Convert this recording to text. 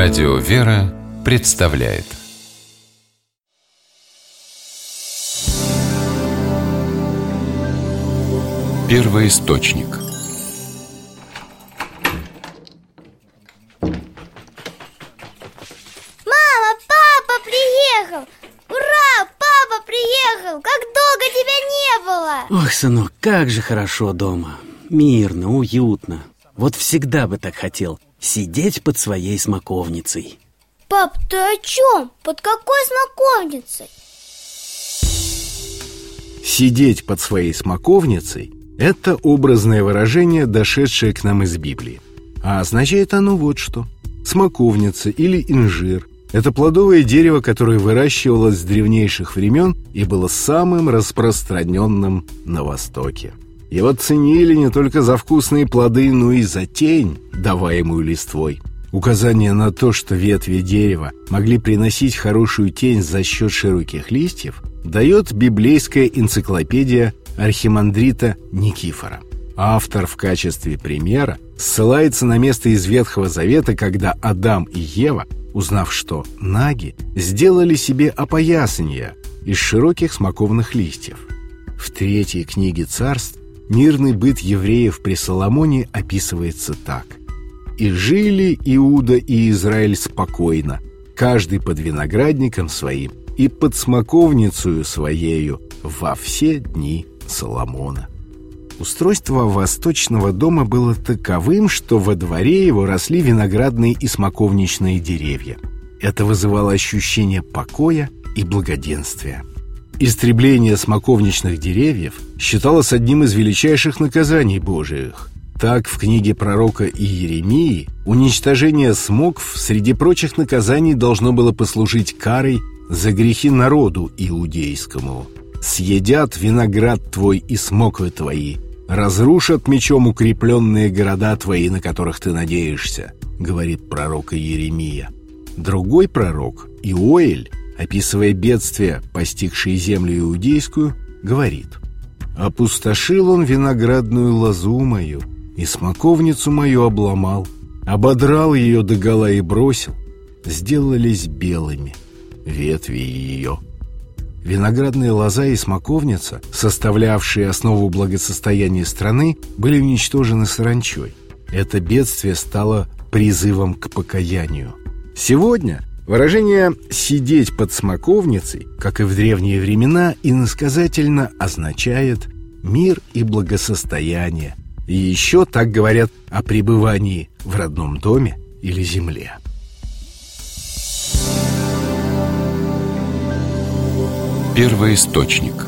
Радио «Вера» представляет Первый источник Мама, папа приехал! Ура! Папа приехал! Как долго тебя не было! Ох, сынок, как же хорошо дома Мирно, уютно Вот всегда бы так хотел Сидеть под своей смоковницей Пап, ты о чем? Под какой смоковницей? Сидеть под своей смоковницей – это образное выражение, дошедшее к нам из Библии. А означает оно вот что. Смоковница или инжир – это плодовое дерево, которое выращивалось с древнейших времен и было самым распространенным на Востоке. Его ценили не только за вкусные плоды, но и за тень, даваемую листвой. Указание на то, что ветви дерева могли приносить хорошую тень за счет широких листьев, дает библейская энциклопедия архимандрита Никифора. Автор в качестве примера ссылается на место из Ветхого Завета, когда Адам и Ева, узнав, что наги, сделали себе опоясание из широких смоковных листьев. В третьей книге царств мирный быт евреев при Соломоне описывается так. «И жили Иуда и Израиль спокойно, каждый под виноградником своим и под смоковницею своею во все дни Соломона». Устройство восточного дома было таковым, что во дворе его росли виноградные и смоковничные деревья. Это вызывало ощущение покоя и благоденствия. Истребление смоковничных деревьев считалось одним из величайших наказаний Божиих. Так, в книге пророка Иеремии уничтожение смокв среди прочих наказаний должно было послужить карой за грехи народу иудейскому. «Съедят виноград твой и смоквы твои, разрушат мечом укрепленные города твои, на которых ты надеешься», — говорит пророк Иеремия. Другой пророк, Иоэль, описывая бедствия, постигшие землю иудейскую, говорит «Опустошил он виноградную лозу мою, и смоковницу мою обломал, ободрал ее догола и бросил, сделались белыми ветви ее». Виноградная лоза и смоковница, составлявшие основу благосостояния страны, были уничтожены саранчой. Это бедствие стало призывом к покаянию. Сегодня Выражение «сидеть под смоковницей», как и в древние времена, иносказательно означает мир и благосостояние. И еще так говорят о пребывании в родном доме или земле. Первый источник –